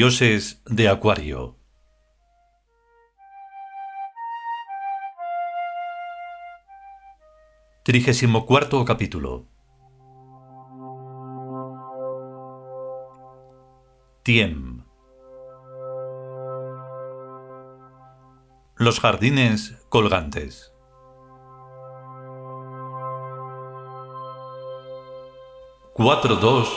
dioses de Acuario. Trigésimo cuarto capítulo. Tiem. Los jardines colgantes. Cuatro dos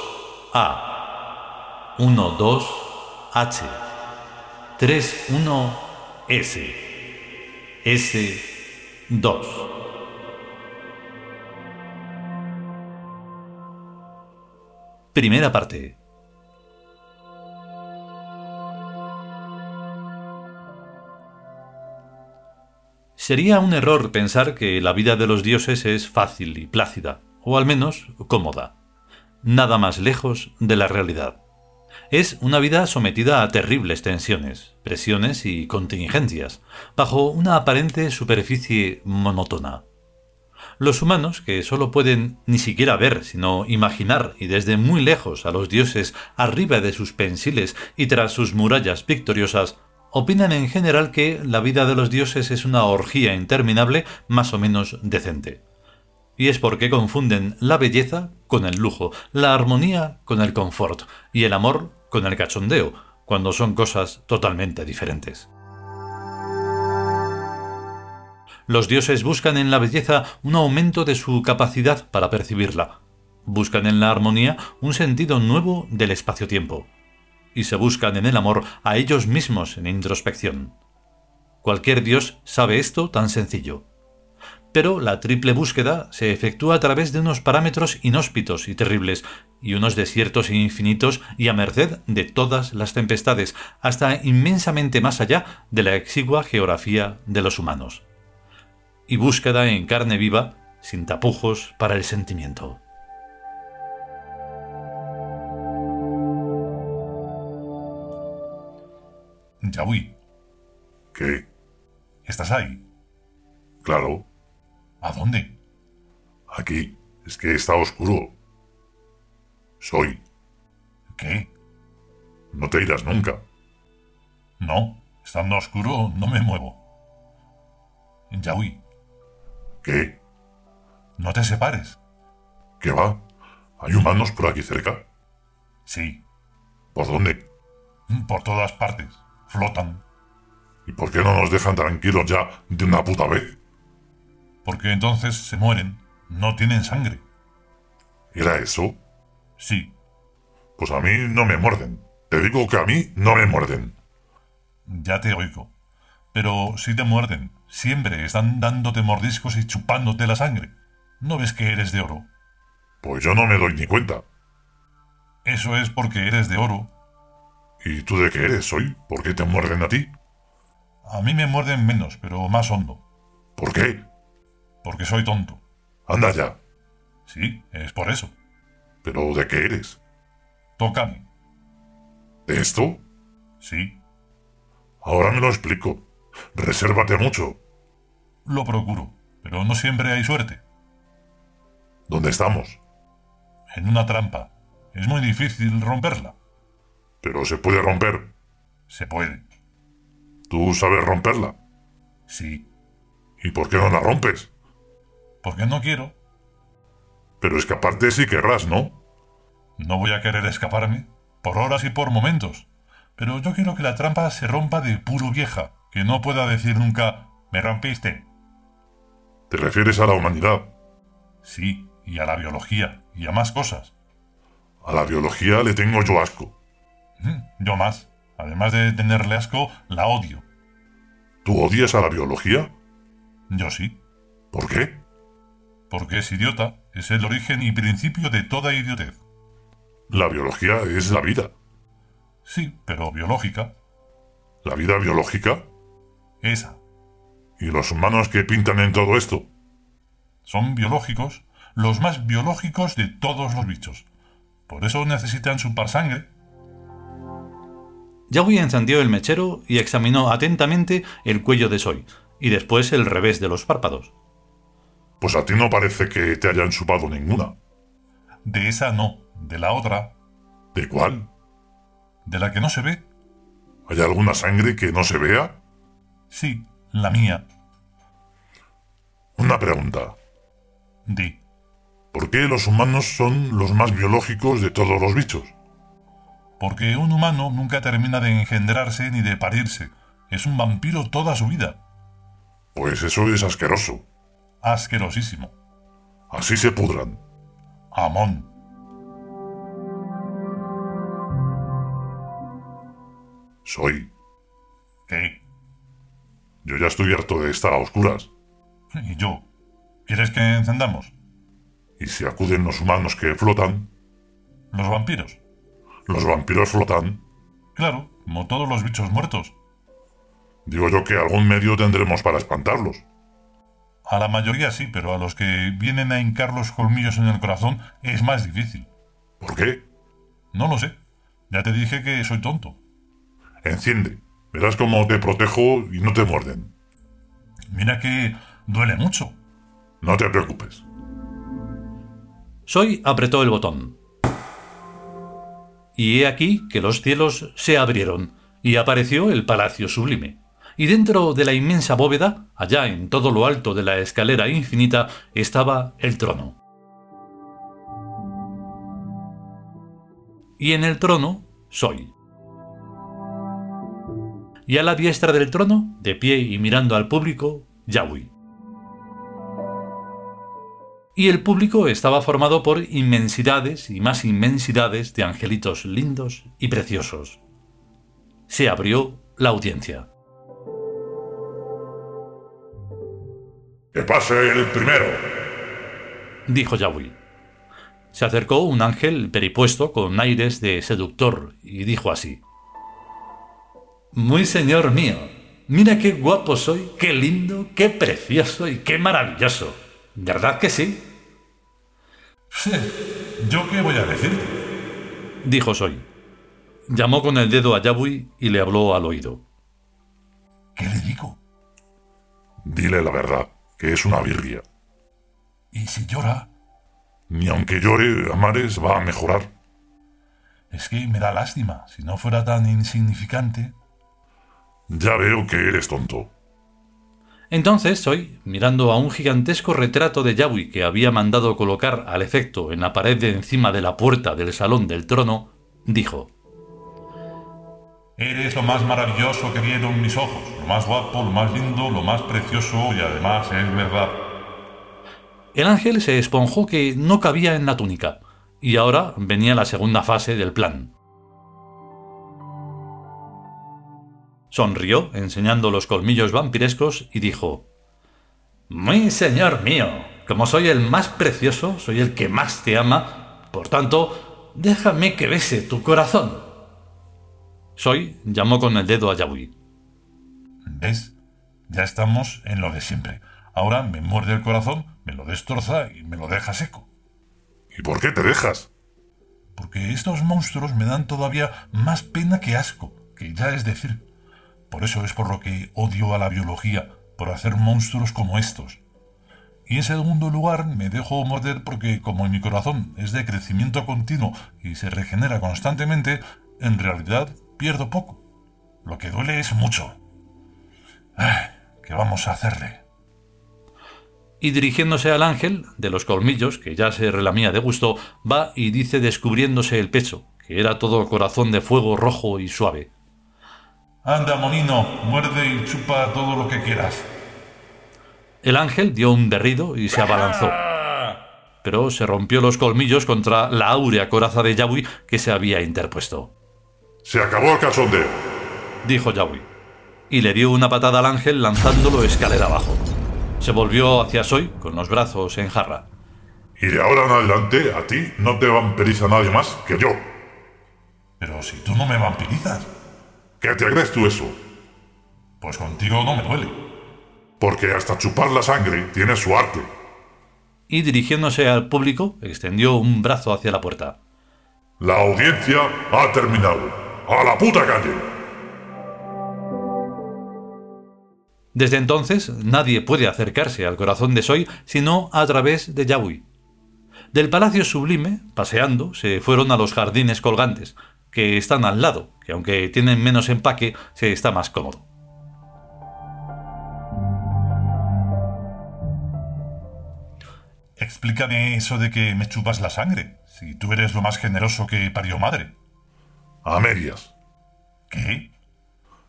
A. Uno dos H31S S2. Primera parte. Sería un error pensar que la vida de los dioses es fácil y plácida, o al menos cómoda. Nada más lejos de la realidad. Es una vida sometida a terribles tensiones, presiones y contingencias, bajo una aparente superficie monótona. Los humanos, que solo pueden ni siquiera ver, sino imaginar y desde muy lejos a los dioses arriba de sus pensiles y tras sus murallas victoriosas, opinan en general que la vida de los dioses es una orgía interminable más o menos decente. Y es porque confunden la belleza con el lujo, la armonía con el confort y el amor con el cachondeo, cuando son cosas totalmente diferentes. Los dioses buscan en la belleza un aumento de su capacidad para percibirla. Buscan en la armonía un sentido nuevo del espacio-tiempo. Y se buscan en el amor a ellos mismos en introspección. Cualquier dios sabe esto tan sencillo pero la triple búsqueda se efectúa a través de unos parámetros inhóspitos y terribles, y unos desiertos infinitos y a merced de todas las tempestades, hasta inmensamente más allá de la exigua geografía de los humanos. Y búsqueda en carne viva, sin tapujos para el sentimiento. Yahui. ¿Qué? ¿Estás ahí? Claro. ¿A dónde? Aquí. Es que está oscuro. Soy. ¿Qué? No te irás nunca. No, estando oscuro no me muevo. Yahui. ¿Qué? No te separes. ¿Qué va? ¿Hay humanos por aquí cerca? Sí, ¿Por dónde? por todas partes. Flotan. ¿Y por qué no nos dejan tranquilos ya de una puta vez? Porque entonces se mueren. No tienen sangre. ¿Era eso? Sí, Pues a mí no me muerden. Te digo que a mí no me muerden. ya te oigo. Pero si te muerden, siempre están dándote mordiscos y chupándote la sangre. ¿No ves que eres de oro? Pues yo no me doy ni cuenta. Eso es porque eres de oro. ¿Y tú de qué eres hoy? ¿Por qué te muerden a ti? A mí me muerden menos, pero más hondo. ¿Por qué? Porque soy tonto. Anda ya. Sí, es por eso. ¿Pero de qué eres? Tócame. ¿De esto? Sí, Ahora me lo explico. Resérvate mucho. lo procuro. Pero no siempre hay suerte. ¿Dónde estamos? En una trampa. Es muy difícil romperla. Pero se puede romper. Se puede. ¿Tú sabes romperla? Sí. ¿Y por qué no la rompes? Porque no quiero. Pero escaparte sí querrás, ¿no? No voy a querer escaparme. Por horas y por momentos. Pero yo quiero que la trampa se rompa de puro vieja. Que no pueda decir nunca, me rompiste. Te refieres a la humanidad. Sí, y a la biología, y a más cosas. A la biología le tengo yo asco. Mm, Yo más. Además de tenerle asco, la odio. ¿Tú odias a la biología? Yo sí. ¿Por qué? Porque es idiota, es el origen y principio de toda idiotez. La biología es la vida. Sí, pero biológica. La vida biológica. Esa. ¿Y los humanos que pintan en todo esto? Son biológicos, los más biológicos de todos los bichos. Por eso necesitan chupar sangre. Yagui encendió el mechero y examinó atentamente el cuello de Soy, y después el revés de los párpados. Pues a ti no parece que te hayan chupado ninguna. De esa no, de la otra. ¿De cuál? ¿De la que no se ve? ¿Hay alguna sangre que no se vea? Sí, la mía. Una pregunta. Di. ¿Por qué los humanos son los más biológicos de todos los bichos? Porque un humano nunca termina de engendrarse ni de parirse. Es un vampiro toda su vida. Pues eso es asqueroso. Asquerosísimo. Así se pudran. Amón. Soy. ¿Qué? Yo ya estoy harto de estar a oscuras. ¿Y yo? ¿Quieres que encendamos? Y si acuden los humanos que flotan, ¿Los vampiros? los vampiros flotan, Claro, como todos los bichos muertos. digo yo que algún medio tendremos para espantarlos. A la mayoría sí, pero a los que vienen a hincar los colmillos en el corazón es más difícil. ¿Por qué? No lo sé. Ya te dije que soy tonto. Enciende. Verás cómo te protejo y no te muerden. Mira que duele mucho. No te preocupes. Soy apretó el botón. Y he aquí que los cielos se abrieron y apareció el palacio sublime. Y dentro de la inmensa bóveda, allá en todo lo alto de la escalera infinita, estaba el trono. Y en el trono soy. Y a la diestra del trono, de pie y mirando al público, Yahweh y el público estaba formado por inmensidades y más inmensidades de angelitos lindos y preciosos. Se abrió la audiencia. Que pase el primero. Dijo Yahweh. Se acercó un ángel peripuesto con aires de seductor y dijo así. Muy señor mío, mira qué guapo soy, qué lindo, qué precioso y qué maravilloso. ¿Verdad que sí? Sí. ¿Yo qué voy a decir? Dijo Soy. Llamó con el dedo a Yahweh y le habló al oído. ¿Qué le digo? Dile la verdad, que es una birria. ¿Y si llora? Ni aunque llore, Amares va a mejorar. Es que me da lástima. Si no fuera tan insignificante. Ya veo que eres tonto. Entonces Soy, mirando a un gigantesco retrato de Yahweh que había mandado colocar al efecto en la pared de encima de la puerta del salón del trono, dijo: Eres lo más maravilloso que vieron mis ojos, lo más guapo, lo más lindo, lo más precioso y además es verdad. El ángel se esponjó que no cabía en la túnica, y ahora venía la segunda fase del plan. Sonrió, enseñando los colmillos vampirescos, y dijo Muy señor mío, como soy el más precioso, soy el que más te ama, por tanto, déjame que bese tu corazón. Soy llamó con el dedo a Yahweh. ¿Ves? Ya estamos en lo de siempre. Ahora me muerde el corazón, me lo destroza y me lo deja seco. ¿Y por qué te dejas? Porque estos monstruos me dan todavía más pena que asco, que ya es decir. Por eso es por lo que odio a la biología, por hacer monstruos como estos. Y en segundo lugar, me dejo morder porque como mi corazón es de crecimiento continuo y se regenera constantemente, en realidad pierdo poco. Lo que duele es mucho. Ay, ¿Qué vamos a hacerle? Y dirigiéndose al ángel, de los colmillos, que ya se relamía de gusto, va y dice descubriéndose el pecho, que era todo corazón de fuego rojo y suave. Anda, monino, muerde y chupa todo lo que quieras. El ángel dio un berrido y se abalanzó. Pero se rompió los colmillos contra la áurea coraza de Yahweh que se había interpuesto. Se acabó el cachondeo. Dijo Yahweh. Y le dio una patada al ángel lanzándolo escalera abajo. Se volvió hacia Soy con los brazos en jarra. Y de ahora en adelante a ti no te vampiriza nadie más que yo. Pero si tú no me vampirizas, ¿Qué te crees tú eso? pues contigo no me duele. Porque hasta chupar la sangre tiene su arte. Y dirigiéndose al público, extendió un brazo hacia la puerta. La audiencia ha terminado. ¡A la puta calle! Desde entonces, nadie puede acercarse al corazón de Soy sino a través de Yahweh. Del palacio sublime, paseando, se fueron a los jardines colgantes, que están al lado, que aunque tienen menos empaque, se está más cómodo. Explícame eso de que me chupas la sangre, si tú eres lo más generoso que parió madre. A medias. ¿Qué?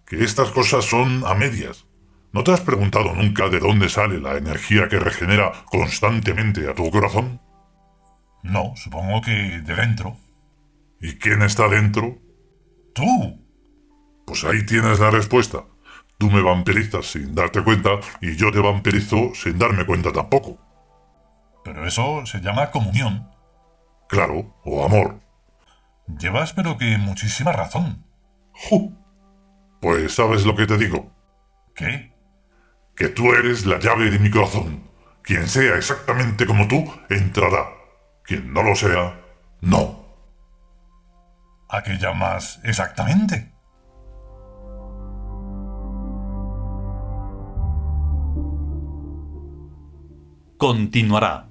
Que estas cosas son a medias. ¿No te has preguntado nunca de dónde sale la energía que regenera constantemente a tu corazón? No, supongo que de dentro. ¿Y quién está dentro? Tú. Pues ahí tienes la respuesta. Tú me vampirizas sin darte cuenta y yo te vampirizo sin darme cuenta tampoco. Pero eso se llama comunión. Claro, o amor. Llevas pero que muchísima razón. ¡Ju! Pues sabes lo que te digo. ¿Qué? Que tú eres la llave de mi corazón. Quien sea exactamente como tú, entrará. Quien no lo sea, no. ¿A qué llamas exactamente? Continuará.